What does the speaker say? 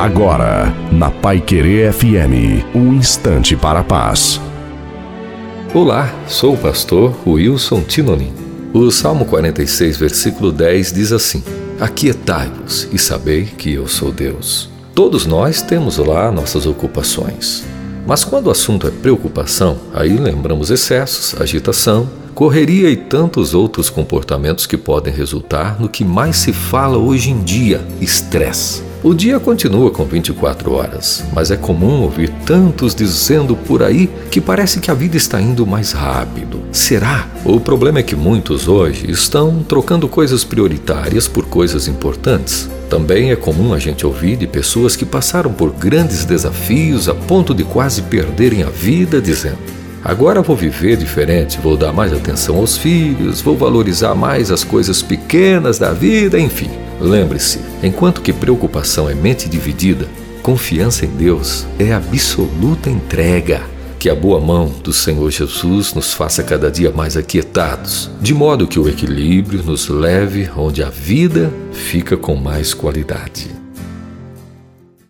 Agora, na Pai Querer FM, um instante para a paz. Olá, sou o pastor Wilson Tinonim. O Salmo 46, versículo 10 diz assim: Aquietai-vos e sabei que eu sou Deus. Todos nós temos lá nossas ocupações. Mas quando o assunto é preocupação, aí lembramos excessos, agitação, correria e tantos outros comportamentos que podem resultar no que mais se fala hoje em dia: estresse. O dia continua com 24 horas, mas é comum ouvir tantos dizendo por aí que parece que a vida está indo mais rápido. Será? O problema é que muitos hoje estão trocando coisas prioritárias por coisas importantes. Também é comum a gente ouvir de pessoas que passaram por grandes desafios a ponto de quase perderem a vida, dizendo: Agora vou viver diferente, vou dar mais atenção aos filhos, vou valorizar mais as coisas pequenas da vida, enfim. Lembre-se, enquanto que preocupação é mente dividida, confiança em Deus é absoluta entrega. Que a boa mão do Senhor Jesus nos faça cada dia mais aquietados, de modo que o equilíbrio nos leve onde a vida fica com mais qualidade.